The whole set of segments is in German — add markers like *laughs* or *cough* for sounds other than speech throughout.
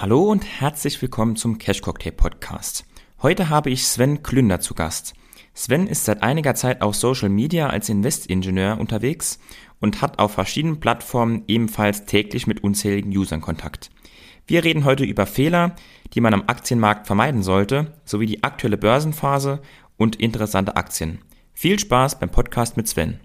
Hallo und herzlich willkommen zum Cash Cocktail Podcast. Heute habe ich Sven Klünder zu Gast. Sven ist seit einiger Zeit auf Social Media als Investingenieur unterwegs und hat auf verschiedenen Plattformen ebenfalls täglich mit unzähligen Usern Kontakt. Wir reden heute über Fehler, die man am Aktienmarkt vermeiden sollte, sowie die aktuelle Börsenphase und interessante Aktien. Viel Spaß beim Podcast mit Sven.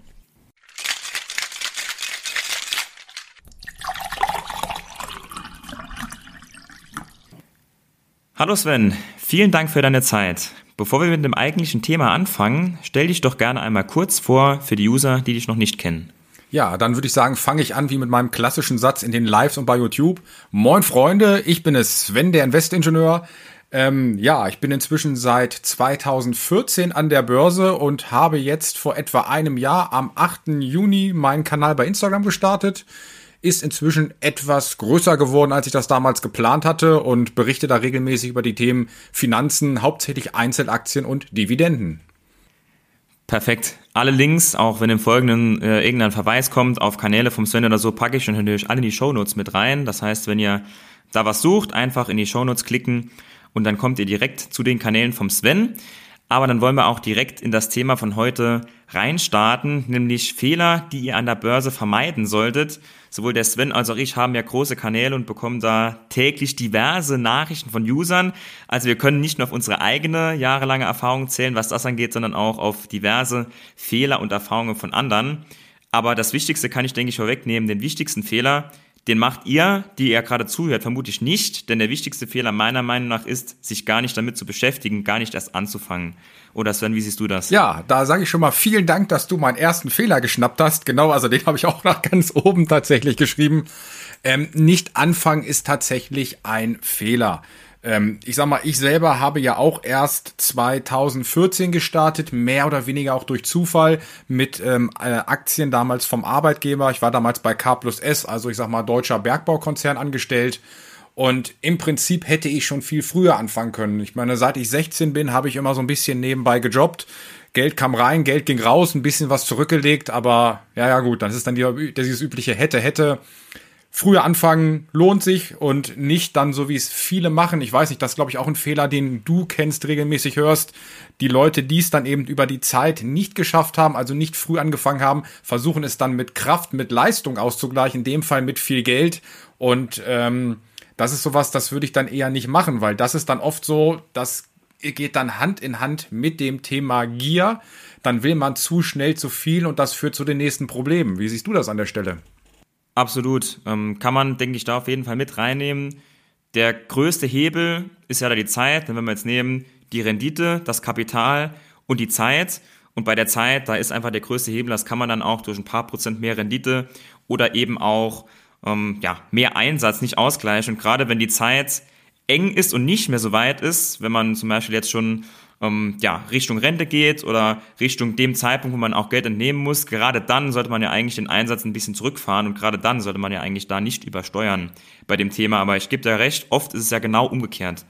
Hallo Sven, vielen Dank für deine Zeit. Bevor wir mit dem eigentlichen Thema anfangen, stell dich doch gerne einmal kurz vor für die User, die dich noch nicht kennen. Ja, dann würde ich sagen, fange ich an wie mit meinem klassischen Satz in den Lives und bei YouTube. Moin Freunde, ich bin es Sven, der Investingenieur. Ähm, ja, ich bin inzwischen seit 2014 an der Börse und habe jetzt vor etwa einem Jahr am 8. Juni meinen Kanal bei Instagram gestartet ist inzwischen etwas größer geworden, als ich das damals geplant hatte und berichte da regelmäßig über die Themen Finanzen, hauptsächlich Einzelaktien und Dividenden. Perfekt. Alle Links, auch wenn im Folgenden äh, irgendein Verweis kommt auf Kanäle vom Sven oder so, packe ich natürlich alle in die Shownotes mit rein. Das heißt, wenn ihr da was sucht, einfach in die Shownotes klicken und dann kommt ihr direkt zu den Kanälen vom Sven. Aber dann wollen wir auch direkt in das Thema von heute reinstarten, nämlich Fehler, die ihr an der Börse vermeiden solltet. Sowohl der Sven als auch ich haben ja große Kanäle und bekommen da täglich diverse Nachrichten von Usern. Also wir können nicht nur auf unsere eigene jahrelange Erfahrung zählen, was das angeht, sondern auch auf diverse Fehler und Erfahrungen von anderen. Aber das Wichtigste kann ich, denke ich, vorwegnehmen. Den wichtigsten Fehler, den macht ihr, die ihr gerade zuhört, vermutlich nicht, denn der wichtigste Fehler meiner Meinung nach ist, sich gar nicht damit zu beschäftigen, gar nicht erst anzufangen. Oder Sven, wie siehst du das? Ja, da sage ich schon mal vielen Dank, dass du meinen ersten Fehler geschnappt hast. Genau, also den habe ich auch nach *laughs* ganz oben tatsächlich geschrieben. Ähm, nicht anfangen ist tatsächlich ein Fehler. Ähm, ich sag mal, ich selber habe ja auch erst 2014 gestartet, mehr oder weniger auch durch Zufall mit ähm, äh, Aktien damals vom Arbeitgeber. Ich war damals bei K plus S, also ich sag mal deutscher Bergbaukonzern angestellt. Und im Prinzip hätte ich schon viel früher anfangen können. Ich meine, seit ich 16 bin, habe ich immer so ein bisschen nebenbei gejobbt. Geld kam rein, Geld ging raus, ein bisschen was zurückgelegt, aber ja, ja gut, das ist dann die, dieses übliche hätte, hätte früher anfangen lohnt sich und nicht dann so wie es viele machen. Ich weiß nicht, das ist glaube ich auch ein Fehler, den du kennst, regelmäßig hörst. Die Leute, die es dann eben über die Zeit nicht geschafft haben, also nicht früh angefangen haben, versuchen es dann mit Kraft, mit Leistung auszugleichen, in dem Fall mit viel Geld. Und ähm, das ist sowas, das würde ich dann eher nicht machen, weil das ist dann oft so, das geht dann Hand in Hand mit dem Thema Gier. Dann will man zu schnell zu viel und das führt zu den nächsten Problemen. Wie siehst du das an der Stelle? Absolut. Ähm, kann man, denke ich, da auf jeden Fall mit reinnehmen. Der größte Hebel ist ja da die Zeit. Wenn wir jetzt nehmen, die Rendite, das Kapital und die Zeit. Und bei der Zeit, da ist einfach der größte Hebel, das kann man dann auch durch ein paar Prozent mehr Rendite oder eben auch ähm, ja, mehr Einsatz nicht ausgleichen. Und gerade wenn die Zeit eng ist und nicht mehr so weit ist, wenn man zum Beispiel jetzt schon ähm, ja, Richtung Rente geht oder Richtung dem Zeitpunkt, wo man auch Geld entnehmen muss, gerade dann sollte man ja eigentlich den Einsatz ein bisschen zurückfahren und gerade dann sollte man ja eigentlich da nicht übersteuern bei dem Thema. Aber ich gebe dir recht, oft ist es ja genau umgekehrt.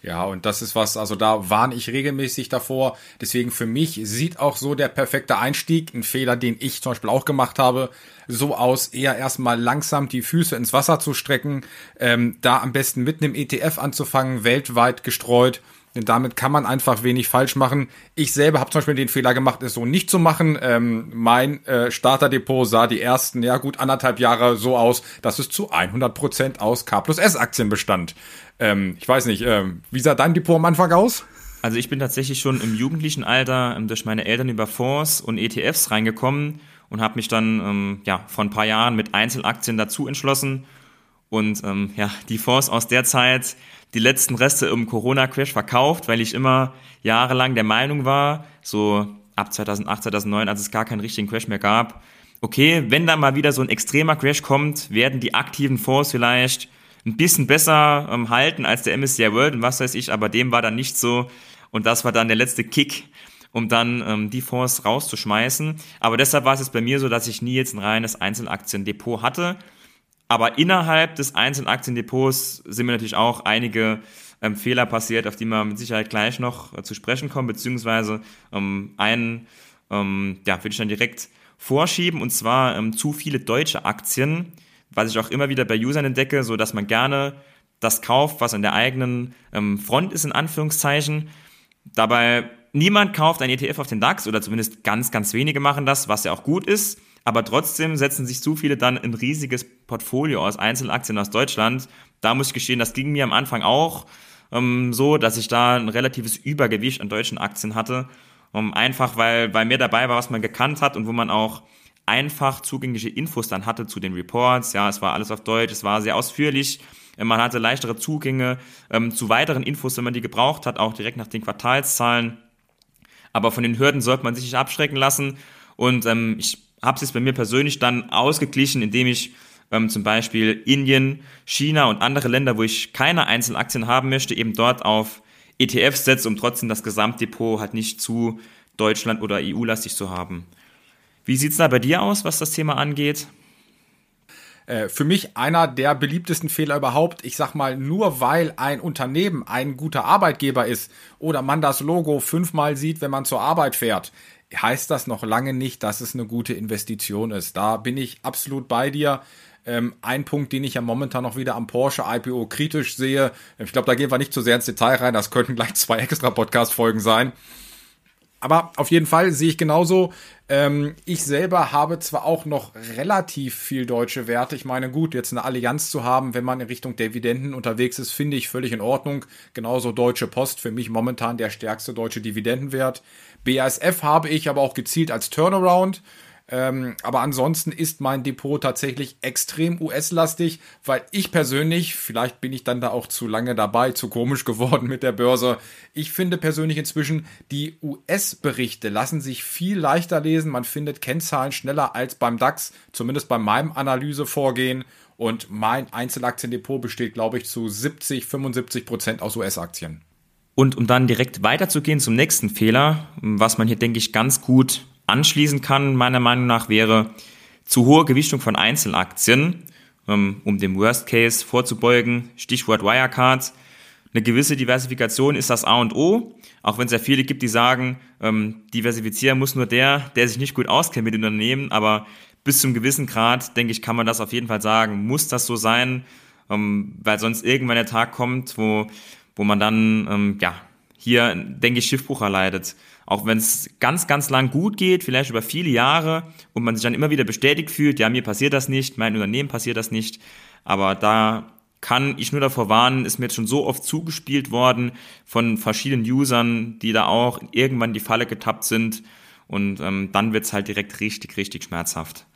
Ja, und das ist was, also da warne ich regelmäßig davor. Deswegen für mich sieht auch so der perfekte Einstieg, ein Fehler, den ich zum Beispiel auch gemacht habe, so aus, eher erstmal langsam die Füße ins Wasser zu strecken, ähm, da am besten mit einem ETF anzufangen, weltweit gestreut denn damit kann man einfach wenig falsch machen. Ich selber habe zum Beispiel den Fehler gemacht, es so nicht zu machen. Ähm, mein äh, Starterdepot sah die ersten, ja gut, anderthalb Jahre so aus, dass es zu 100 Prozent aus K plus S Aktien bestand. Ähm, ich weiß nicht, ähm, wie sah dein Depot am Anfang aus? Also ich bin tatsächlich schon im jugendlichen Alter ähm, durch meine Eltern über Fonds und ETFs reingekommen und habe mich dann ähm, ja vor ein paar Jahren mit Einzelaktien dazu entschlossen und ähm, ja die Fonds aus der Zeit die letzten Reste im Corona-Crash verkauft, weil ich immer jahrelang der Meinung war, so ab 2008, 2009, als es gar keinen richtigen Crash mehr gab, okay, wenn da mal wieder so ein extremer Crash kommt, werden die aktiven Fonds vielleicht ein bisschen besser ähm, halten als der MSCI World und was weiß ich, aber dem war dann nicht so und das war dann der letzte Kick, um dann ähm, die Fonds rauszuschmeißen. Aber deshalb war es jetzt bei mir so, dass ich nie jetzt ein reines Einzelaktiendepot hatte, aber innerhalb des einzelnen Aktiendepots sind mir natürlich auch einige ähm, Fehler passiert, auf die wir mit Sicherheit gleich noch äh, zu sprechen kommen, beziehungsweise ähm, einen, ähm, ja, würde ich dann direkt vorschieben, und zwar ähm, zu viele deutsche Aktien, was ich auch immer wieder bei Usern entdecke, so dass man gerne das kauft, was an der eigenen ähm, Front ist, in Anführungszeichen. Dabei niemand kauft ein ETF auf den DAX oder zumindest ganz, ganz wenige machen das, was ja auch gut ist. Aber trotzdem setzen sich zu viele dann ein riesiges Portfolio aus Einzelaktien aus Deutschland. Da muss ich gestehen, das ging mir am Anfang auch ähm, so, dass ich da ein relatives Übergewicht an deutschen Aktien hatte. Um, einfach weil, weil mir dabei war, was man gekannt hat und wo man auch einfach zugängliche Infos dann hatte zu den Reports. Ja, es war alles auf Deutsch, es war sehr ausführlich. Man hatte leichtere Zugänge ähm, zu weiteren Infos, wenn man die gebraucht hat, auch direkt nach den Quartalszahlen. Aber von den Hürden sollte man sich nicht abschrecken lassen. Und ähm, ich habe es bei mir persönlich dann ausgeglichen, indem ich ähm, zum Beispiel Indien, China und andere Länder, wo ich keine Einzelaktien haben möchte, eben dort auf ETFs setze, um trotzdem das Gesamtdepot halt nicht zu Deutschland oder EU-lastig zu haben. Wie sieht's da bei dir aus, was das Thema angeht? Äh, für mich einer der beliebtesten Fehler überhaupt. Ich sag mal, nur weil ein Unternehmen ein guter Arbeitgeber ist oder man das Logo fünfmal sieht, wenn man zur Arbeit fährt, heißt das noch lange nicht, dass es eine gute Investition ist. Da bin ich absolut bei dir. Ähm, ein Punkt, den ich ja momentan noch wieder am Porsche IPO kritisch sehe. Ich glaube, da gehen wir nicht zu sehr ins Detail rein. Das könnten gleich zwei extra Podcast-Folgen sein. Aber auf jeden Fall sehe ich genauso. Ähm, ich selber habe zwar auch noch relativ viel deutsche Werte. Ich meine, gut, jetzt eine Allianz zu haben, wenn man in Richtung Dividenden unterwegs ist, finde ich völlig in Ordnung. Genauso Deutsche Post, für mich momentan der stärkste deutsche Dividendenwert. BASF habe ich aber auch gezielt als Turnaround. Ähm, aber ansonsten ist mein Depot tatsächlich extrem US-lastig, weil ich persönlich, vielleicht bin ich dann da auch zu lange dabei, zu komisch *laughs* geworden mit der Börse. Ich finde persönlich inzwischen, die US-Berichte lassen sich viel leichter lesen. Man findet Kennzahlen schneller als beim DAX, zumindest bei meinem Analysevorgehen. Und mein Einzelaktiendepot besteht, glaube ich, zu 70, 75 Prozent aus US-Aktien. Und um dann direkt weiterzugehen zum nächsten Fehler, was man hier, denke ich, ganz gut anschließen kann, meiner Meinung nach, wäre zu hohe Gewichtung von Einzelaktien, ähm, um dem Worst Case vorzubeugen. Stichwort Wirecard. Eine gewisse Diversifikation ist das A und O, auch wenn es ja viele gibt, die sagen, ähm, diversifizieren muss nur der, der sich nicht gut auskennt mit dem Unternehmen, aber bis zum gewissen Grad, denke ich, kann man das auf jeden Fall sagen, muss das so sein, ähm, weil sonst irgendwann der Tag kommt, wo, wo man dann, ja, hier, denke ich, Schiffbruch erleidet. Auch wenn es ganz, ganz lang gut geht, vielleicht über viele Jahre und man sich dann immer wieder bestätigt fühlt, ja, mir passiert das nicht, mein Unternehmen passiert das nicht. Aber da kann ich nur davor warnen, ist mir jetzt schon so oft zugespielt worden von verschiedenen Usern, die da auch irgendwann die Falle getappt sind. Und ähm, dann wird's halt direkt richtig, richtig schmerzhaft.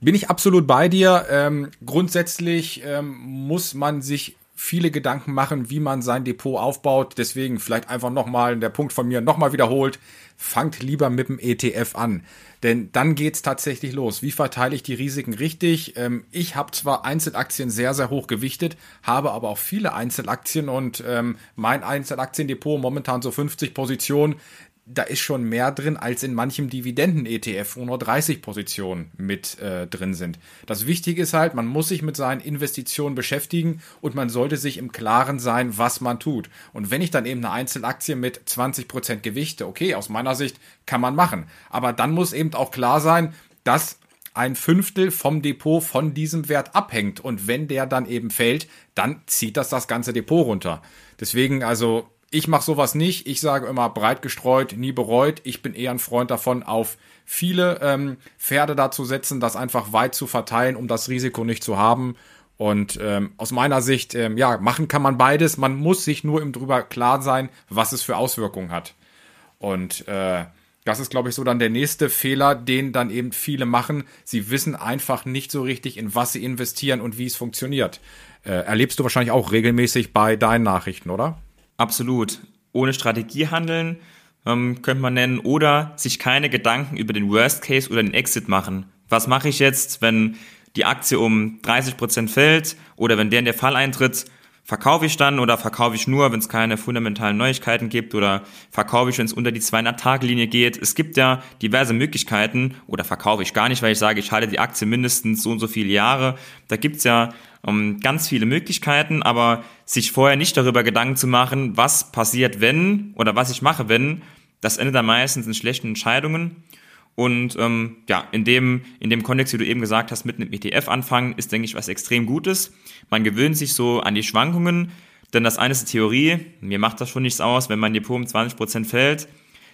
Bin ich absolut bei dir. Ähm, grundsätzlich ähm, muss man sich viele Gedanken machen, wie man sein Depot aufbaut. Deswegen vielleicht einfach nochmal der Punkt von mir nochmal wiederholt. Fangt lieber mit dem ETF an. Denn dann geht's tatsächlich los. Wie verteile ich die Risiken richtig? Ähm, ich habe zwar Einzelaktien sehr, sehr hoch gewichtet, habe aber auch viele Einzelaktien und ähm, mein Einzelaktiendepot momentan so 50 Positionen da ist schon mehr drin als in manchem Dividenden-ETF, wo nur 30 Positionen mit äh, drin sind. Das Wichtige ist halt, man muss sich mit seinen Investitionen beschäftigen und man sollte sich im Klaren sein, was man tut. Und wenn ich dann eben eine Einzelaktie mit 20% Gewichte, okay, aus meiner Sicht kann man machen. Aber dann muss eben auch klar sein, dass ein Fünftel vom Depot von diesem Wert abhängt. Und wenn der dann eben fällt, dann zieht das das ganze Depot runter. Deswegen also ich mache sowas nicht. Ich sage immer breit gestreut, nie bereut. Ich bin eher ein Freund davon, auf viele ähm, Pferde da zu setzen, das einfach weit zu verteilen, um das Risiko nicht zu haben. Und ähm, aus meiner Sicht, ähm, ja, machen kann man beides. Man muss sich nur im drüber klar sein, was es für Auswirkungen hat. Und äh, das ist, glaube ich, so dann der nächste Fehler, den dann eben viele machen. Sie wissen einfach nicht so richtig, in was sie investieren und wie es funktioniert. Äh, erlebst du wahrscheinlich auch regelmäßig bei deinen Nachrichten, oder? Absolut. Ohne Strategie handeln, ähm, könnte man nennen, oder sich keine Gedanken über den Worst Case oder den Exit machen. Was mache ich jetzt, wenn die Aktie um 30 Prozent fällt oder wenn der in der Fall eintritt? Verkaufe ich dann oder verkaufe ich nur, wenn es keine fundamentalen Neuigkeiten gibt oder verkaufe ich, wenn es unter die 200-Tage-Linie geht? Es gibt ja diverse Möglichkeiten oder verkaufe ich gar nicht, weil ich sage, ich halte die Aktie mindestens so und so viele Jahre. Da gibt's ja um, ganz viele Möglichkeiten, aber sich vorher nicht darüber Gedanken zu machen, was passiert, wenn oder was ich mache, wenn, das endet dann meistens in schlechten Entscheidungen. Und ähm, ja, in dem, in dem Kontext, wie du eben gesagt hast, mit einem ETF anfangen, ist, denke ich, was extrem Gutes. Man gewöhnt sich so an die Schwankungen, denn das eine ist die Theorie, mir macht das schon nichts aus, wenn mein Depot um 20% fällt.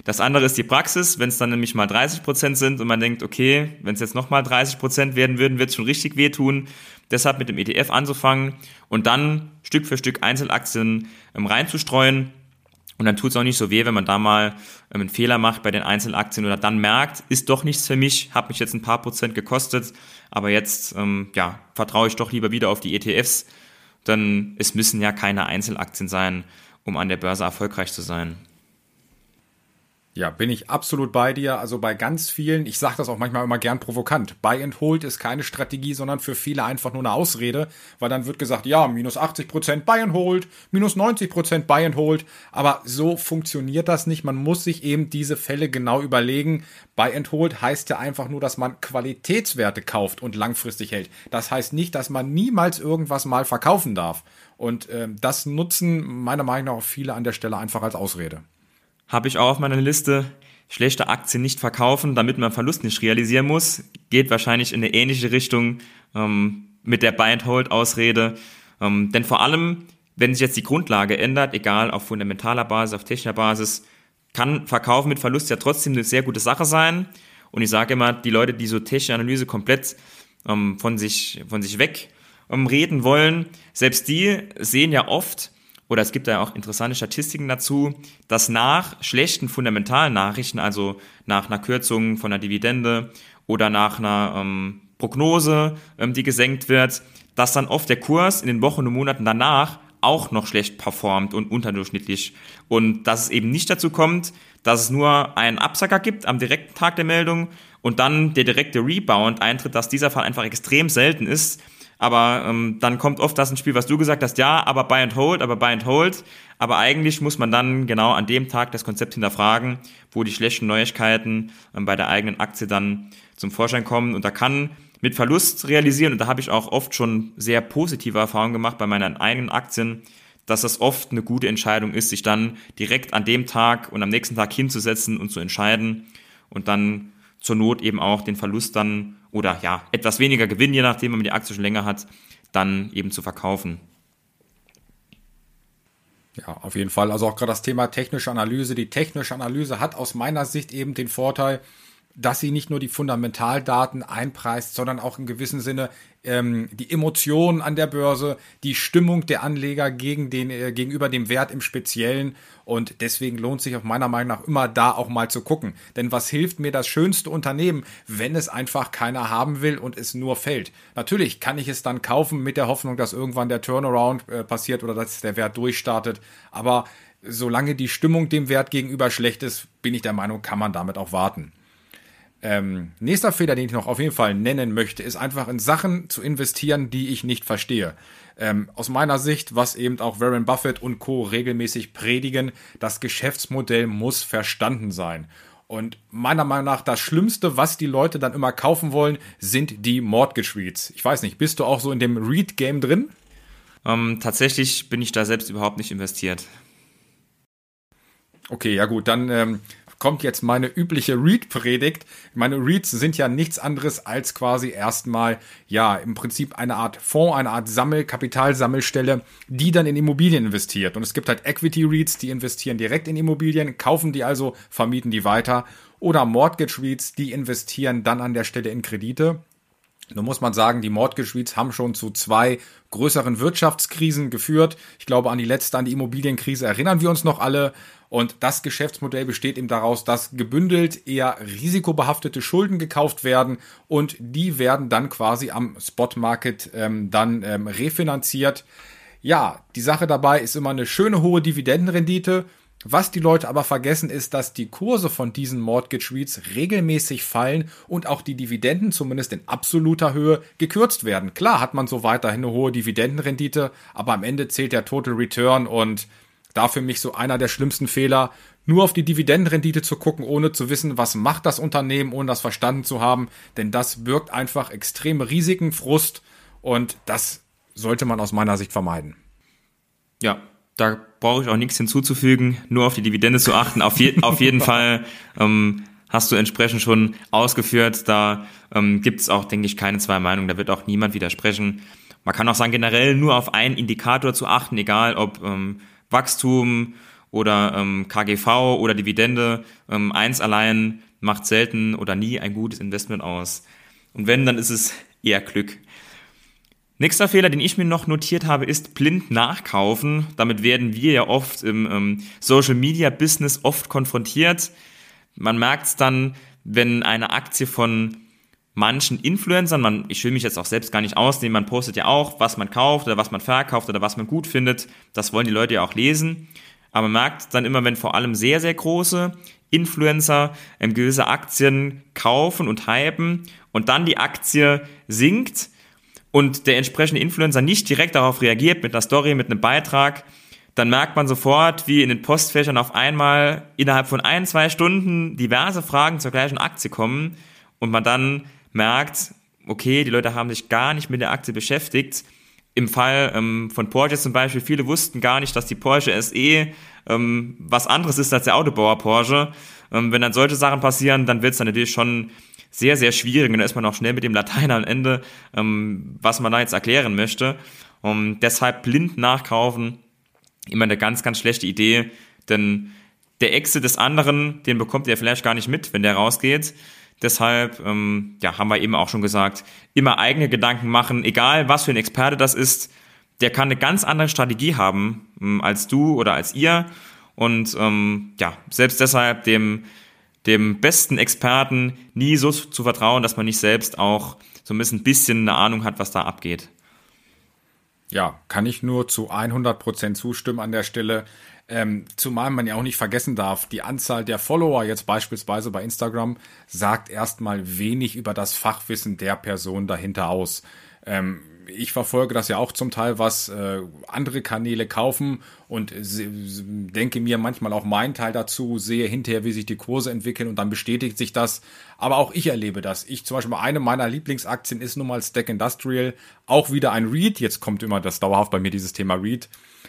Das andere ist die Praxis, wenn es dann nämlich mal 30% sind und man denkt, okay, wenn es jetzt nochmal 30% werden würden, wird es schon richtig wehtun. Deshalb mit dem ETF anzufangen und dann Stück für Stück Einzelaktien ähm, reinzustreuen und dann tut es auch nicht so weh, wenn man da mal ähm, einen Fehler macht bei den Einzelaktien oder dann merkt, ist doch nichts für mich, hat mich jetzt ein paar Prozent gekostet, aber jetzt ähm, ja, vertraue ich doch lieber wieder auf die ETFs, denn es müssen ja keine Einzelaktien sein, um an der Börse erfolgreich zu sein. Ja, bin ich absolut bei dir. Also bei ganz vielen, ich sage das auch manchmal immer gern provokant, Buy and Hold ist keine Strategie, sondern für viele einfach nur eine Ausrede, weil dann wird gesagt, ja, minus 80 Prozent Buy and Hold, minus 90 Prozent Buy and Hold. Aber so funktioniert das nicht. Man muss sich eben diese Fälle genau überlegen. Buy and Hold heißt ja einfach nur, dass man Qualitätswerte kauft und langfristig hält. Das heißt nicht, dass man niemals irgendwas mal verkaufen darf. Und äh, das nutzen meiner Meinung nach auch viele an der Stelle einfach als Ausrede habe ich auch auf meiner Liste. Schlechte Aktien nicht verkaufen, damit man Verlust nicht realisieren muss. Geht wahrscheinlich in eine ähnliche Richtung ähm, mit der Buy-and-Hold-Ausrede. Ähm, denn vor allem, wenn sich jetzt die Grundlage ändert, egal auf fundamentaler Basis, auf technischer Basis, kann Verkaufen mit Verlust ja trotzdem eine sehr gute Sache sein. Und ich sage immer, die Leute, die so technische Analyse komplett ähm, von, sich, von sich weg ähm, reden wollen, selbst die sehen ja oft, oder es gibt da auch interessante Statistiken dazu, dass nach schlechten fundamentalen Nachrichten, also nach einer Kürzung von einer Dividende oder nach einer ähm, Prognose, ähm, die gesenkt wird, dass dann oft der Kurs in den Wochen und Monaten danach auch noch schlecht performt und unterdurchschnittlich. Und dass es eben nicht dazu kommt, dass es nur einen Absacker gibt am direkten Tag der Meldung und dann der direkte Rebound eintritt, dass dieser Fall einfach extrem selten ist, aber ähm, dann kommt oft das ins Spiel, was du gesagt hast, ja, aber Buy and Hold, aber Buy and Hold. Aber eigentlich muss man dann genau an dem Tag das Konzept hinterfragen, wo die schlechten Neuigkeiten ähm, bei der eigenen Aktie dann zum Vorschein kommen. Und da kann mit Verlust realisieren, und da habe ich auch oft schon sehr positive Erfahrungen gemacht bei meinen eigenen Aktien, dass das oft eine gute Entscheidung ist, sich dann direkt an dem Tag und am nächsten Tag hinzusetzen und zu entscheiden und dann zur Not eben auch den Verlust dann oder ja, etwas weniger Gewinn, je nachdem, wenn man die Aktie schon länger hat, dann eben zu verkaufen. Ja, auf jeden Fall. Also auch gerade das Thema technische Analyse. Die technische Analyse hat aus meiner Sicht eben den Vorteil, dass sie nicht nur die Fundamentaldaten einpreist, sondern auch in gewissem Sinne ähm, die Emotionen an der Börse, die Stimmung der Anleger gegen den, äh, gegenüber dem Wert im Speziellen. Und deswegen lohnt sich auf meiner Meinung nach immer da auch mal zu gucken. Denn was hilft mir das schönste Unternehmen, wenn es einfach keiner haben will und es nur fällt? Natürlich kann ich es dann kaufen mit der Hoffnung, dass irgendwann der Turnaround äh, passiert oder dass der Wert durchstartet. Aber solange die Stimmung dem Wert gegenüber schlecht ist, bin ich der Meinung, kann man damit auch warten. Ähm, nächster Fehler, den ich noch auf jeden Fall nennen möchte, ist einfach in Sachen zu investieren, die ich nicht verstehe. Ähm, aus meiner Sicht, was eben auch Warren Buffett und Co. regelmäßig predigen, das Geschäftsmodell muss verstanden sein. Und meiner Meinung nach das Schlimmste, was die Leute dann immer kaufen wollen, sind die Mortgage REITs. Ich weiß nicht, bist du auch so in dem REIT-Game drin? Ähm, tatsächlich bin ich da selbst überhaupt nicht investiert. Okay, ja gut, dann ähm, kommt jetzt meine übliche Read-Predigt. Meine Reads sind ja nichts anderes als quasi erstmal, ja, im Prinzip eine Art Fonds, eine Art Sammel, Kapitalsammelstelle, die dann in Immobilien investiert. Und es gibt halt Equity-Reads, die investieren direkt in Immobilien, kaufen die also, vermieten die weiter. Oder Mortgage-Reads, die investieren dann an der Stelle in Kredite. Nun muss man sagen, die Mortgage REITs haben schon zu zwei größeren Wirtschaftskrisen geführt. Ich glaube, an die letzte, an die Immobilienkrise erinnern wir uns noch alle. Und das Geschäftsmodell besteht eben daraus, dass gebündelt eher risikobehaftete Schulden gekauft werden und die werden dann quasi am Spotmarket ähm, dann ähm, refinanziert. Ja, die Sache dabei ist immer eine schöne hohe Dividendenrendite. Was die Leute aber vergessen ist, dass die Kurse von diesen Mortgage REITs regelmäßig fallen und auch die Dividenden zumindest in absoluter Höhe gekürzt werden. Klar hat man so weiterhin eine hohe Dividendenrendite, aber am Ende zählt der Total Return und da für mich so einer der schlimmsten Fehler, nur auf die Dividendenrendite zu gucken, ohne zu wissen, was macht das Unternehmen, ohne das verstanden zu haben, denn das birgt einfach extreme Risiken, Frust und das sollte man aus meiner Sicht vermeiden. Ja, da brauche ich auch nichts hinzuzufügen, nur auf die Dividende zu achten. Auf, je, *laughs* auf jeden Fall ähm, hast du entsprechend schon ausgeführt. Da ähm, gibt es auch, denke ich, keine zwei Meinungen. Da wird auch niemand widersprechen. Man kann auch sagen, generell nur auf einen Indikator zu achten, egal ob ähm, Wachstum oder ähm, KGV oder Dividende. Ähm, eins allein macht selten oder nie ein gutes Investment aus. Und wenn, dann ist es eher Glück. Nächster Fehler, den ich mir noch notiert habe, ist blind nachkaufen. Damit werden wir ja oft im ähm, Social Media Business oft konfrontiert. Man merkt es dann, wenn eine Aktie von manchen Influencern, man, ich will mich jetzt auch selbst gar nicht ausnehmen, man postet ja auch, was man kauft oder was man verkauft oder was man gut findet. Das wollen die Leute ja auch lesen. Aber man merkt dann immer, wenn vor allem sehr, sehr große Influencer ähm, gewisse Aktien kaufen und hypen und dann die Aktie sinkt und der entsprechende Influencer nicht direkt darauf reagiert mit einer Story, mit einem Beitrag, dann merkt man sofort, wie in den Postfächern auf einmal innerhalb von ein, zwei Stunden diverse Fragen zur gleichen Aktie kommen und man dann merkt, okay, die Leute haben sich gar nicht mit der Aktie beschäftigt. Im Fall ähm, von Porsche zum Beispiel, viele wussten gar nicht, dass die Porsche SE ähm, was anderes ist als der Autobauer Porsche. Ähm, wenn dann solche Sachen passieren, dann wird es dann natürlich schon sehr, sehr schwierig und da ist man auch schnell mit dem Latein am Ende, ähm, was man da jetzt erklären möchte. Und deshalb blind nachkaufen immer eine ganz, ganz schlechte Idee, denn der Exit des anderen, den bekommt ihr vielleicht gar nicht mit, wenn der rausgeht. Deshalb, ähm, ja, haben wir eben auch schon gesagt, immer eigene Gedanken machen, egal was für ein Experte das ist, der kann eine ganz andere Strategie haben ähm, als du oder als ihr. Und ähm, ja, selbst deshalb dem, dem besten Experten nie so zu vertrauen, dass man nicht selbst auch so ein bisschen eine Ahnung hat, was da abgeht. Ja, kann ich nur zu 100 Prozent zustimmen an der Stelle. Ähm, zumal man ja auch nicht vergessen darf, die Anzahl der Follower jetzt beispielsweise bei Instagram sagt erstmal wenig über das Fachwissen der Person dahinter aus. Ähm, ich verfolge das ja auch zum Teil, was äh, andere Kanäle kaufen und denke mir manchmal auch meinen Teil dazu, sehe hinterher, wie sich die Kurse entwickeln und dann bestätigt sich das. Aber auch ich erlebe das. Ich zum Beispiel eine meiner Lieblingsaktien ist nun mal Stack Industrial, auch wieder ein REIT. Jetzt kommt immer das dauerhaft bei mir dieses Thema REIT.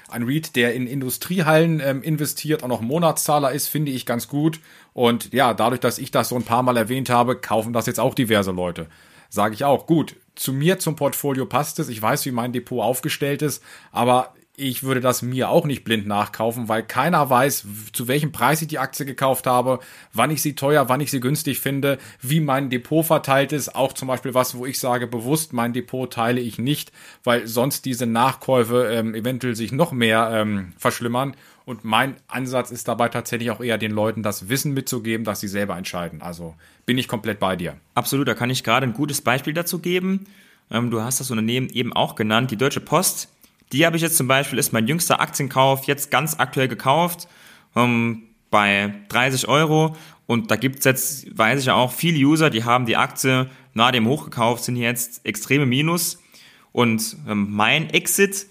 Ein REIT, der in Industriehallen ähm, investiert, auch noch Monatszahler ist, finde ich ganz gut. Und ja, dadurch, dass ich das so ein paar Mal erwähnt habe, kaufen das jetzt auch diverse Leute sage ich auch, gut, zu mir zum Portfolio passt es, ich weiß, wie mein Depot aufgestellt ist, aber ich würde das mir auch nicht blind nachkaufen, weil keiner weiß, zu welchem Preis ich die Aktie gekauft habe, wann ich sie teuer, wann ich sie günstig finde, wie mein Depot verteilt ist. Auch zum Beispiel was, wo ich sage, bewusst mein Depot teile ich nicht, weil sonst diese Nachkäufe ähm, eventuell sich noch mehr ähm, verschlimmern. Und mein Ansatz ist dabei tatsächlich auch eher den Leuten das Wissen mitzugeben, dass sie selber entscheiden. Also bin ich komplett bei dir. Absolut, da kann ich gerade ein gutes Beispiel dazu geben. Ähm, du hast das Unternehmen eben auch genannt, die Deutsche Post. Die habe ich jetzt zum Beispiel, ist mein jüngster Aktienkauf, jetzt ganz aktuell gekauft, ähm, bei 30 Euro. Und da gibt es jetzt, weiß ich ja auch, viele User, die haben die Aktie nahe dem Hoch gekauft, sind jetzt extreme Minus. Und ähm, mein Exit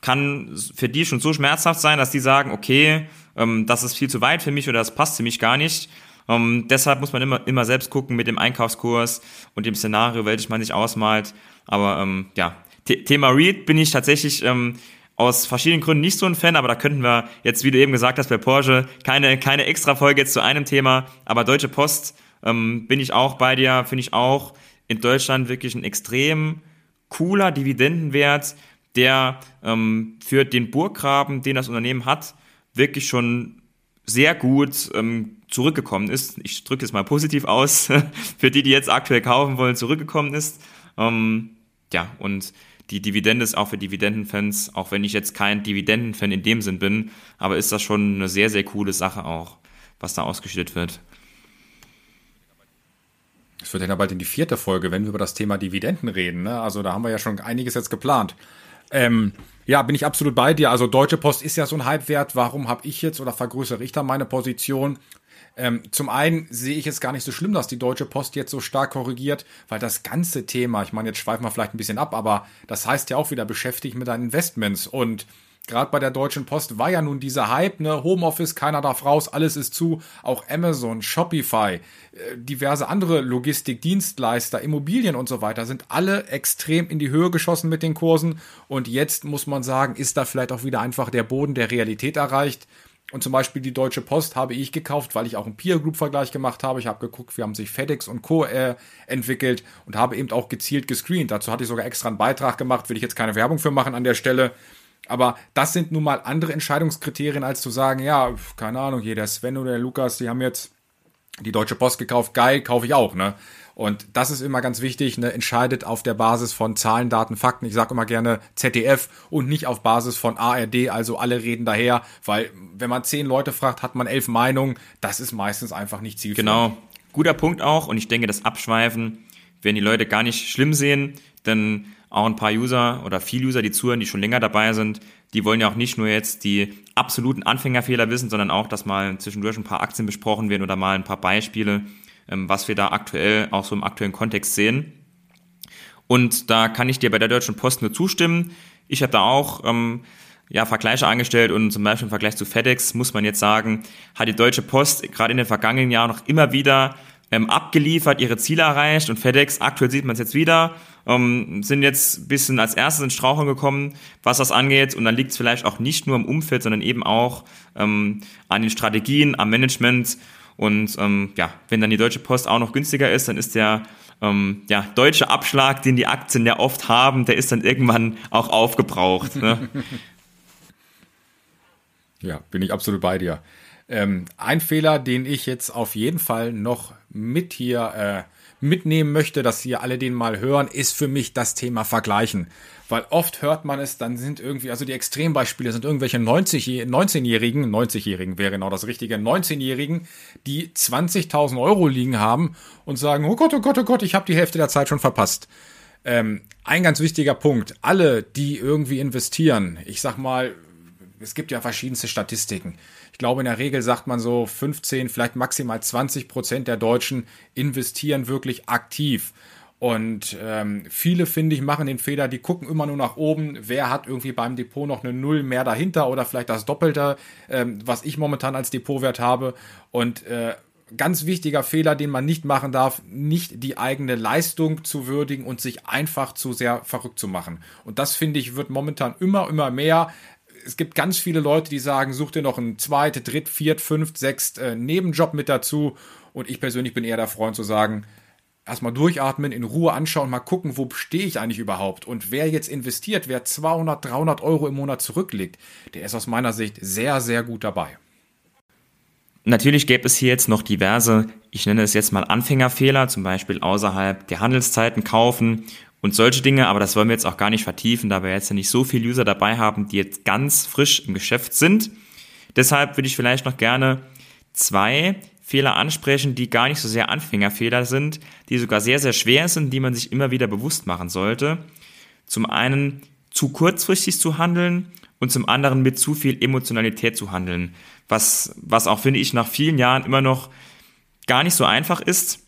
kann für die schon so schmerzhaft sein, dass die sagen, okay, ähm, das ist viel zu weit für mich oder das passt für mich gar nicht. Ähm, deshalb muss man immer, immer selbst gucken mit dem Einkaufskurs und dem Szenario, welches man sich ausmalt. Aber ähm, ja, Thema Read bin ich tatsächlich ähm, aus verschiedenen Gründen nicht so ein Fan, aber da könnten wir jetzt, wie du eben gesagt hast, bei Porsche keine, keine extra Folge jetzt zu einem Thema. Aber Deutsche Post ähm, bin ich auch bei dir, finde ich auch in Deutschland wirklich ein extrem cooler Dividendenwert, der ähm, für den Burggraben, den das Unternehmen hat, wirklich schon sehr gut ähm, zurückgekommen ist. Ich drücke es mal positiv aus, *laughs* für die, die jetzt aktuell kaufen wollen, zurückgekommen ist. Ähm, ja, und die Dividende ist auch für Dividendenfans, auch wenn ich jetzt kein Dividendenfan in dem Sinn bin, aber ist das schon eine sehr, sehr coole Sache auch, was da ausgeschüttet wird. Es wird ja bald in die vierte Folge, wenn wir über das Thema Dividenden reden. Ne? Also da haben wir ja schon einiges jetzt geplant. Ähm, ja, bin ich absolut bei dir. Also Deutsche Post ist ja so ein Halbwert. Warum habe ich jetzt oder vergrößere ich da meine Position? Ähm, zum einen sehe ich es gar nicht so schlimm, dass die Deutsche Post jetzt so stark korrigiert, weil das ganze Thema, ich meine, jetzt schweifen wir vielleicht ein bisschen ab, aber das heißt ja auch wieder beschäftigt mit deinen Investments. Und gerade bei der Deutschen Post war ja nun dieser Hype, ne, Homeoffice, keiner darf raus, alles ist zu, auch Amazon, Shopify, äh, diverse andere Logistikdienstleister, Immobilien und so weiter sind alle extrem in die Höhe geschossen mit den Kursen. Und jetzt muss man sagen, ist da vielleicht auch wieder einfach der Boden der Realität erreicht Und zum Beispiel die Deutsche Post habe ich gekauft, weil ich auch einen Peer-Group-Vergleich gemacht habe. Ich habe geguckt, wie haben sich FedEx und Co. Äh, entwickelt und habe eben auch gezielt gescreent. Dazu hatte ich sogar extra einen Beitrag gemacht, will ich jetzt keine Werbung für machen an der Stelle. Aber das sind nun mal andere Entscheidungskriterien, als zu sagen, ja, keine Ahnung, hier der Sven oder der Lukas, die haben jetzt die Deutsche Post gekauft, geil, kaufe ich auch, ne? Und das ist immer ganz wichtig, ne, entscheidet auf der Basis von Zahlen, Daten, Fakten. Ich sage immer gerne ZDF und nicht auf Basis von ARD, also alle reden daher, weil wenn man zehn Leute fragt, hat man elf Meinungen. Das ist meistens einfach nicht zielführend. Genau, guter Punkt auch. Und ich denke, das Abschweifen werden die Leute gar nicht schlimm sehen, denn auch ein paar User oder viele User, die zuhören, die schon länger dabei sind, die wollen ja auch nicht nur jetzt die absoluten Anfängerfehler wissen, sondern auch, dass mal zwischendurch ein paar Aktien besprochen werden oder mal ein paar Beispiele, was wir da aktuell auch so im aktuellen Kontext sehen. Und da kann ich dir bei der Deutschen Post nur zustimmen. Ich habe da auch ähm, ja, Vergleiche angestellt und zum Beispiel im Vergleich zu FedEx muss man jetzt sagen, hat die Deutsche Post gerade in den vergangenen Jahren noch immer wieder ähm, abgeliefert, ihre Ziele erreicht und FedEx, aktuell sieht man es jetzt wieder, ähm, sind jetzt ein bisschen als erstes ins Straucheln gekommen, was das angeht und dann liegt es vielleicht auch nicht nur im Umfeld, sondern eben auch ähm, an den Strategien, am Management und ähm, ja, wenn dann die Deutsche Post auch noch günstiger ist, dann ist der ähm, ja, deutsche Abschlag, den die Aktien ja oft haben, der ist dann irgendwann auch aufgebraucht. Ne? *laughs* ja, bin ich absolut bei dir. Ähm, ein Fehler, den ich jetzt auf jeden Fall noch mit hier äh, mitnehmen möchte, dass ihr alle den mal hören, ist für mich das Thema Vergleichen. Weil oft hört man es, dann sind irgendwie, also die Extrembeispiele sind irgendwelche 90, 19-Jährigen, 90-Jährigen wäre genau das Richtige, 19-Jährigen, die 20.000 Euro liegen haben und sagen, oh Gott, oh Gott, oh Gott, ich habe die Hälfte der Zeit schon verpasst. Ähm, ein ganz wichtiger Punkt, alle, die irgendwie investieren, ich sag mal, es gibt ja verschiedenste Statistiken. Ich glaube, in der Regel sagt man so 15, vielleicht maximal 20 Prozent der Deutschen investieren wirklich aktiv. Und ähm, viele, finde ich, machen den Fehler, die gucken immer nur nach oben, wer hat irgendwie beim Depot noch eine Null mehr dahinter oder vielleicht das Doppelte, ähm, was ich momentan als Depotwert habe. Und äh, ganz wichtiger Fehler, den man nicht machen darf, nicht die eigene Leistung zu würdigen und sich einfach zu sehr verrückt zu machen. Und das, finde ich, wird momentan immer, immer mehr es gibt ganz viele Leute, die sagen, such dir noch einen zweiten, dritt, viert, fünft, sechst äh, Nebenjob mit dazu. Und ich persönlich bin eher der Freund zu sagen, erstmal durchatmen, in Ruhe anschauen, mal gucken, wo stehe ich eigentlich überhaupt. Und wer jetzt investiert, wer 200, 300 Euro im Monat zurücklegt, der ist aus meiner Sicht sehr, sehr gut dabei. Natürlich gäbe es hier jetzt noch diverse, ich nenne es jetzt mal Anfängerfehler, zum Beispiel außerhalb der Handelszeiten kaufen und solche Dinge, aber das wollen wir jetzt auch gar nicht vertiefen, da wir jetzt ja nicht so viele User dabei haben, die jetzt ganz frisch im Geschäft sind. Deshalb würde ich vielleicht noch gerne zwei Fehler ansprechen, die gar nicht so sehr Anfängerfehler sind, die sogar sehr, sehr schwer sind, die man sich immer wieder bewusst machen sollte. Zum einen zu kurzfristig zu handeln und zum anderen mit zu viel Emotionalität zu handeln, was, was auch, finde ich, nach vielen Jahren immer noch gar nicht so einfach ist.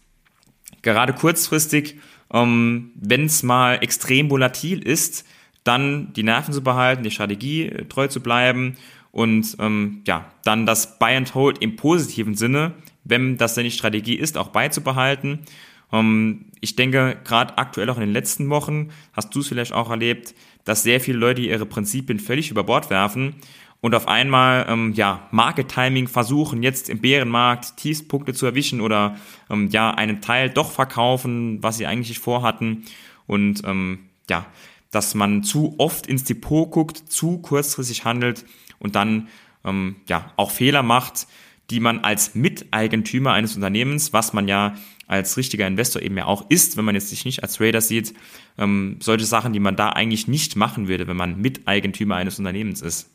Gerade kurzfristig ähm, wenn es mal extrem volatil ist, dann die Nerven zu behalten, die Strategie äh, treu zu bleiben und ähm, ja, dann das Buy and Hold im positiven Sinne, wenn das denn die Strategie ist, auch beizubehalten. Ähm, ich denke, gerade aktuell auch in den letzten Wochen hast du es vielleicht auch erlebt, dass sehr viele Leute ihre Prinzipien völlig über Bord werfen und auf einmal ähm, ja Market Timing versuchen jetzt im Bärenmarkt Tiefpunkte zu erwischen oder ähm, ja einen Teil doch verkaufen, was sie eigentlich vorhatten und ähm, ja, dass man zu oft ins Depot guckt, zu kurzfristig handelt und dann ähm, ja auch Fehler macht, die man als Miteigentümer eines Unternehmens, was man ja als richtiger Investor eben ja auch ist, wenn man jetzt sich nicht als Trader sieht, ähm, solche Sachen, die man da eigentlich nicht machen würde, wenn man Miteigentümer eines Unternehmens ist.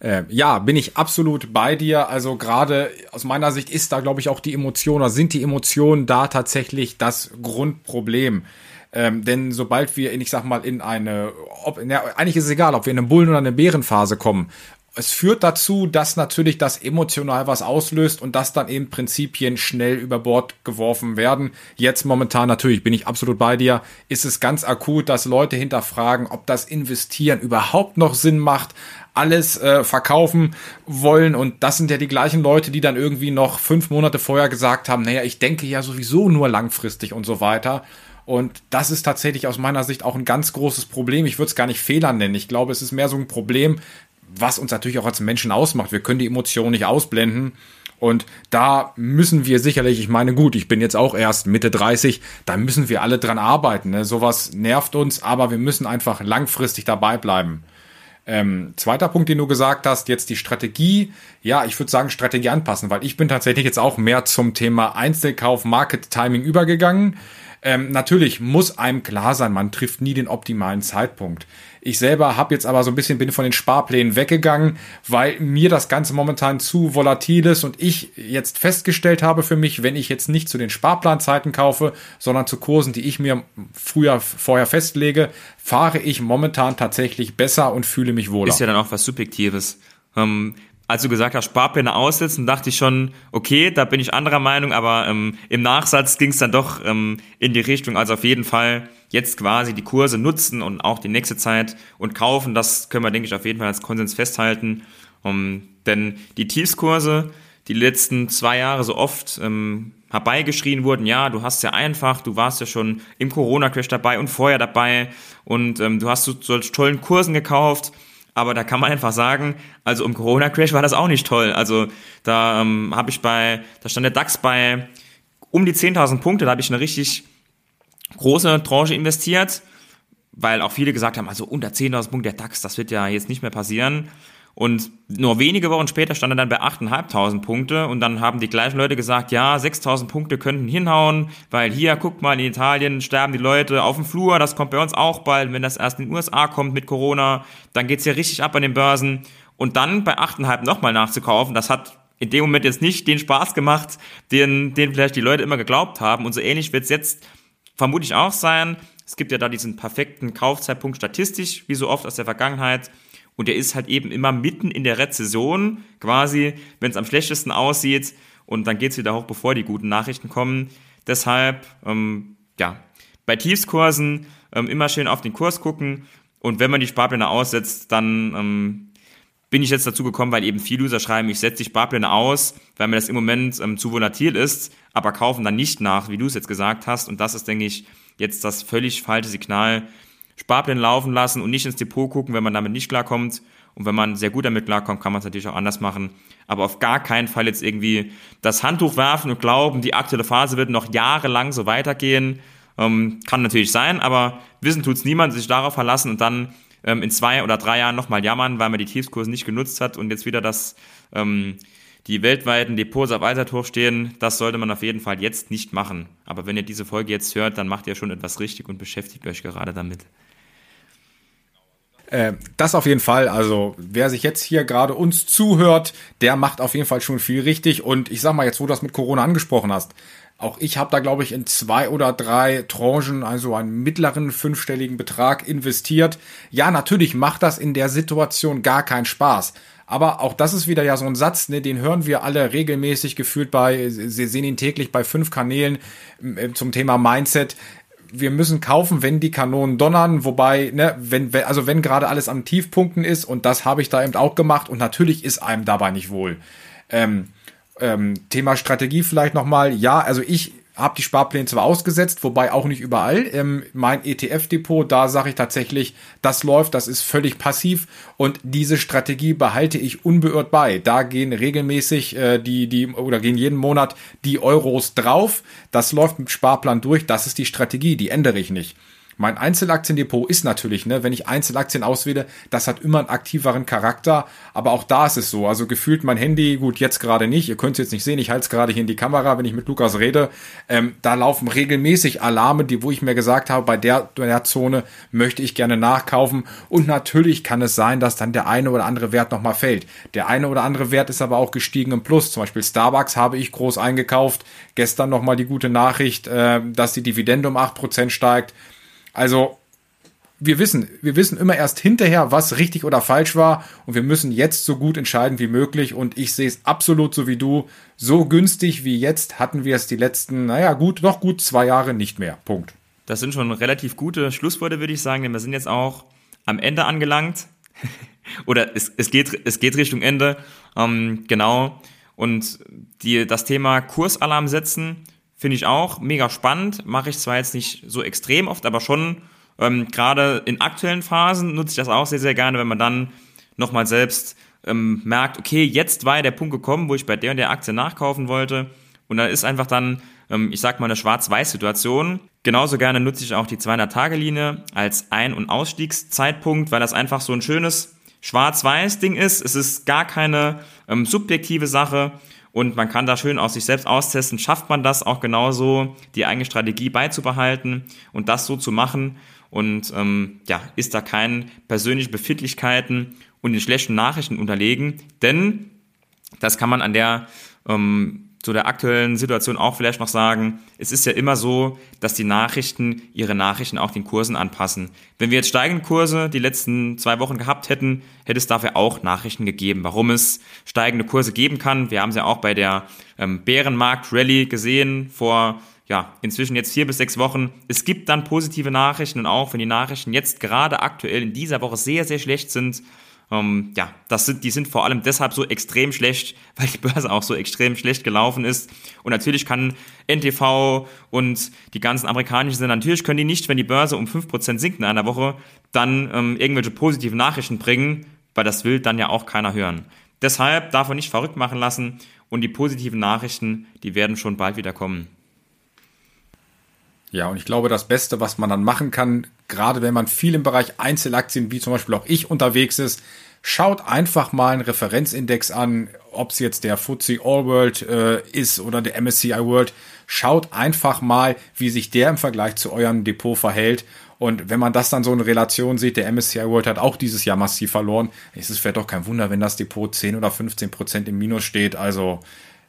Äh, ja, bin ich absolut bei dir. Also gerade aus meiner Sicht ist da, glaube ich, auch die Emotion oder sind die Emotionen da tatsächlich das Grundproblem. Ähm, denn sobald wir, ich sag mal, in eine, ob, ja, eigentlich ist es egal, ob wir in eine Bullen- oder eine Bärenphase kommen, es führt dazu, dass natürlich das emotional was auslöst und dass dann eben Prinzipien schnell über Bord geworfen werden. Jetzt momentan natürlich bin ich absolut bei dir. Ist es ganz akut, dass Leute hinterfragen, ob das Investieren überhaupt noch Sinn macht, alles äh, verkaufen wollen und das sind ja die gleichen Leute, die dann irgendwie noch fünf Monate vorher gesagt haben, naja, ich denke ja sowieso nur langfristig und so weiter. Und das ist tatsächlich aus meiner Sicht auch ein ganz großes Problem. Ich würde es gar nicht Fehler nennen. Ich glaube, es ist mehr so ein Problem, was uns natürlich auch als Menschen ausmacht. Wir können die Emotionen nicht ausblenden. Und da müssen wir sicherlich, ich meine, gut, ich bin jetzt auch erst Mitte 30, da müssen wir alle dran arbeiten. Ne? Sowas nervt uns, aber wir müssen einfach langfristig dabei bleiben. Ähm, zweiter Punkt, den du gesagt hast, jetzt die Strategie. Ja, ich würde sagen, Strategie anpassen, weil ich bin tatsächlich jetzt auch mehr zum Thema Einzelkauf, Market Timing übergegangen. Ähm, natürlich muss einem klar sein, man trifft nie den optimalen Zeitpunkt. Ich selber habe jetzt aber so ein bisschen bin von den Sparplänen weggegangen, weil mir das Ganze momentan zu volatil ist und ich jetzt festgestellt habe für mich, wenn ich jetzt nicht zu den Sparplanzeiten kaufe, sondern zu Kursen, die ich mir früher vorher festlege, fahre ich momentan tatsächlich besser und fühle mich wohler. Ist ja dann auch was Subjektives. Ähm, als du gesagt hast, Sparpläne aussetzen, dachte ich schon, okay, da bin ich anderer Meinung, aber ähm, im Nachsatz ging es dann doch ähm, in die Richtung, also auf jeden Fall jetzt quasi die Kurse nutzen und auch die nächste Zeit und kaufen, das können wir, denke ich, auf jeden Fall als Konsens festhalten. Um, denn die Tiefskurse, die letzten zwei Jahre so oft ähm, herbeigeschrien wurden, ja, du hast ja einfach, du warst ja schon im Corona-Crash dabei und vorher dabei und ähm, du hast so solch tollen Kursen gekauft, aber da kann man einfach sagen, also im Corona-Crash war das auch nicht toll. Also da ähm, habe ich bei, da stand der DAX bei um die 10.000 Punkte, da habe ich eine richtig große Tranche investiert, weil auch viele gesagt haben, also unter 10.000 Punkte der DAX, das wird ja jetzt nicht mehr passieren. Und nur wenige Wochen später stand er dann bei 8.500 Punkte und dann haben die gleichen Leute gesagt, ja, 6.000 Punkte könnten hinhauen, weil hier, guck mal, in Italien sterben die Leute auf dem Flur, das kommt bei uns auch bald, wenn das erst in den USA kommt mit Corona, dann geht's ja richtig ab an den Börsen. Und dann bei 8.500 nochmal nachzukaufen, das hat in dem Moment jetzt nicht den Spaß gemacht, den, den vielleicht die Leute immer geglaubt haben. Und so ähnlich wird's jetzt vermutlich auch sein. Es gibt ja da diesen perfekten Kaufzeitpunkt statistisch, wie so oft aus der Vergangenheit und der ist halt eben immer mitten in der Rezession, quasi, wenn es am schlechtesten aussieht und dann geht es wieder hoch, bevor die guten Nachrichten kommen. Deshalb, ähm, ja, bei Tiefskursen ähm, immer schön auf den Kurs gucken und wenn man die Sparpläne aussetzt, dann ähm, bin ich jetzt dazu gekommen, weil eben viele User schreiben, ich setze die Sparpläne aus, weil mir das im Moment ähm, zu volatil ist, aber kaufen dann nicht nach, wie du es jetzt gesagt hast. Und das ist, denke ich, jetzt das völlig falsche Signal, Sparpläne laufen lassen und nicht ins Depot gucken, wenn man damit nicht klarkommt. Und wenn man sehr gut damit klarkommt, kann man es natürlich auch anders machen. Aber auf gar keinen Fall jetzt irgendwie das Handtuch werfen und glauben, die aktuelle Phase wird noch jahrelang so weitergehen. Ähm, kann natürlich sein, aber wissen tut's niemand, sich darauf verlassen und dann ähm, in zwei oder drei Jahren nochmal jammern, weil man die Tiefskurse nicht genutzt hat und jetzt wieder das, ähm, die weltweiten Depots auf Altertuch stehen. Das sollte man auf jeden Fall jetzt nicht machen. Aber wenn ihr diese Folge jetzt hört, dann macht ihr schon etwas richtig und beschäftigt euch gerade damit. Äh, das auf jeden Fall. Also wer sich jetzt hier gerade uns zuhört, der macht auf jeden Fall schon viel richtig. Und ich sag mal jetzt, wo du das mit Corona angesprochen hast, auch ich habe da, glaube ich, in zwei oder drei Tranchen, also einen mittleren fünfstelligen Betrag investiert. Ja, natürlich macht das in der Situation gar keinen Spaß. Aber auch das ist wieder ja so ein Satz, ne, den hören wir alle regelmäßig gefühlt bei, Sie sehen ihn täglich bei fünf Kanälen äh, zum Thema Mindset wir müssen kaufen, wenn die Kanonen donnern, wobei, ne, wenn, also wenn gerade alles am Tiefpunkten ist und das habe ich da eben auch gemacht und natürlich ist einem dabei nicht wohl. Ähm, ähm, Thema Strategie vielleicht nochmal. Ja, also ich habe die Sparpläne zwar ausgesetzt, wobei auch nicht überall. Ähm, mein ETF-Depot, da sage ich tatsächlich, das läuft, das ist völlig passiv und diese Strategie behalte ich unbeirrt bei. Da gehen regelmäßig äh, die, die oder gehen jeden Monat die Euros drauf. Das läuft mit Sparplan durch. Das ist die Strategie, die ändere ich nicht. Mein Einzelaktiendepot ist natürlich, ne, wenn ich Einzelaktien auswähle, das hat immer einen aktiveren Charakter, aber auch da ist es so. Also gefühlt mein Handy, gut, jetzt gerade nicht, ihr könnt es jetzt nicht sehen, ich halte es gerade hier in die Kamera, wenn ich mit Lukas rede, ähm, da laufen regelmäßig Alarme, die, wo ich mir gesagt habe, bei der, der Zone möchte ich gerne nachkaufen und natürlich kann es sein, dass dann der eine oder andere Wert nochmal fällt. Der eine oder andere Wert ist aber auch gestiegen im Plus, zum Beispiel Starbucks habe ich groß eingekauft, gestern nochmal die gute Nachricht, äh, dass die Dividende um acht Prozent steigt. Also wir wissen, wir wissen immer erst hinterher, was richtig oder falsch war und wir müssen jetzt so gut entscheiden wie möglich und ich sehe es absolut so wie du. So günstig wie jetzt hatten wir es die letzten, naja, gut, noch gut zwei Jahre nicht mehr. Punkt. Das sind schon relativ gute Schlussworte, würde ich sagen, denn wir sind jetzt auch am Ende angelangt. *laughs* oder es, es, geht, es geht Richtung Ende. Ähm, genau. Und die, das Thema Kursalarm setzen Finde ich auch mega spannend. Mache ich zwar jetzt nicht so extrem oft, aber schon ähm, gerade in aktuellen Phasen nutze ich das auch sehr, sehr gerne, wenn man dann nochmal selbst ähm, merkt, okay, jetzt war ja der Punkt gekommen, wo ich bei der und der Aktie nachkaufen wollte. Und da ist einfach dann, ähm, ich sag mal, eine Schwarz-Weiß-Situation. Genauso gerne nutze ich auch die 200-Tage-Linie als Ein- und Ausstiegszeitpunkt, weil das einfach so ein schönes Schwarz-Weiß-Ding ist. Es ist gar keine ähm, subjektive Sache und man kann da schön aus sich selbst austesten. Schafft man das auch genauso, die eigene Strategie beizubehalten und das so zu machen? Und ähm, ja, ist da keinen persönlichen Befindlichkeiten und den schlechten Nachrichten unterlegen? Denn das kann man an der ähm, zu der aktuellen Situation auch vielleicht noch sagen, es ist ja immer so, dass die Nachrichten ihre Nachrichten auch den Kursen anpassen. Wenn wir jetzt steigende Kurse die letzten zwei Wochen gehabt hätten, hätte es dafür auch Nachrichten gegeben, warum es steigende Kurse geben kann. Wir haben es ja auch bei der ähm, Bärenmarkt-Rallye gesehen vor ja, inzwischen jetzt vier bis sechs Wochen. Es gibt dann positive Nachrichten und auch wenn die Nachrichten jetzt gerade aktuell in dieser Woche sehr, sehr schlecht sind, ähm, ja, das sind, die sind vor allem deshalb so extrem schlecht, *laughs* weil die Börse auch so extrem schlecht gelaufen ist. Und natürlich kann NTV und die ganzen amerikanischen Sender, natürlich können die nicht, wenn die Börse um 5% sinkt in einer Woche, dann ähm, irgendwelche positive Nachrichten bringen, weil das will dann ja auch keiner hören. Deshalb darf man nicht verrückt machen lassen und die positiven Nachrichten, die werden schon bald wieder kommen. Ja, und ich glaube, das Beste, was man dann machen kann, gerade wenn man viel im Bereich Einzelaktien, wie zum Beispiel auch ich unterwegs ist, schaut einfach mal einen Referenzindex an, ob es jetzt der FTSE All World äh, ist oder der MSCI World. Schaut einfach mal, wie sich der im Vergleich zu eurem Depot verhält. Und wenn man das dann so in Relation sieht, der MSCI World hat auch dieses Jahr massiv verloren, ist es vielleicht doch kein Wunder, wenn das Depot 10 oder 15 Prozent im Minus steht. Also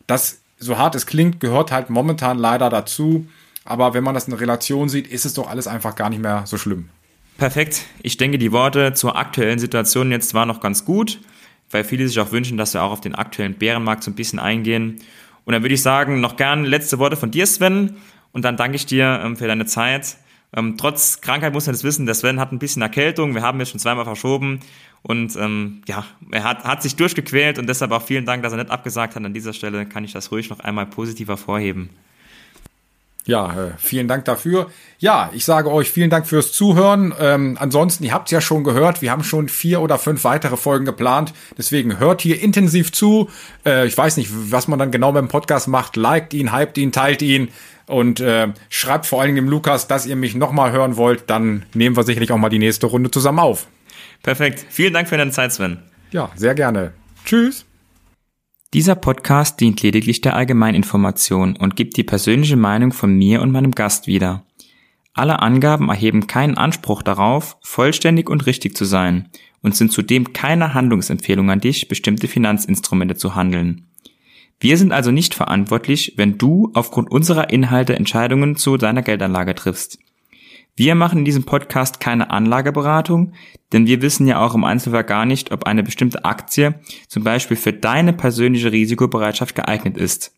das, so hart es klingt, gehört halt momentan leider dazu. Aber wenn man das in Relation sieht, ist es doch alles einfach gar nicht mehr so schlimm. Perfekt. Ich denke, die Worte zur aktuellen Situation jetzt waren noch ganz gut, weil viele sich auch wünschen, dass wir auch auf den aktuellen Bärenmarkt so ein bisschen eingehen. Und dann würde ich sagen, noch gern letzte Worte von dir, Sven. Und dann danke ich dir ähm, für deine Zeit. Ähm, trotz Krankheit muss man das wissen, der Sven hat ein bisschen Erkältung. Wir haben jetzt schon zweimal verschoben. Und ähm, ja, er hat, hat sich durchgequält und deshalb auch vielen Dank, dass er nicht abgesagt hat. An dieser Stelle kann ich das ruhig noch einmal positiv hervorheben. Ja, äh, vielen Dank dafür. Ja, ich sage euch vielen Dank fürs Zuhören. Ähm, ansonsten, ihr habt es ja schon gehört, wir haben schon vier oder fünf weitere Folgen geplant. Deswegen hört hier intensiv zu. Äh, ich weiß nicht, was man dann genau beim Podcast macht. Liked ihn, hypt ihn, teilt ihn und äh, schreibt vor allen Dingen dem Lukas, dass ihr mich nochmal hören wollt. Dann nehmen wir sicherlich auch mal die nächste Runde zusammen auf. Perfekt. Vielen Dank für deine Zeit, Sven. Ja, sehr gerne. Tschüss. Dieser Podcast dient lediglich der Allgemeininformation und gibt die persönliche Meinung von mir und meinem Gast wieder. Alle Angaben erheben keinen Anspruch darauf, vollständig und richtig zu sein und sind zudem keine Handlungsempfehlung an dich, bestimmte Finanzinstrumente zu handeln. Wir sind also nicht verantwortlich, wenn du aufgrund unserer Inhalte Entscheidungen zu deiner Geldanlage triffst. Wir machen in diesem Podcast keine Anlageberatung, denn wir wissen ja auch im Einzelfall gar nicht, ob eine bestimmte Aktie zum Beispiel für deine persönliche Risikobereitschaft geeignet ist.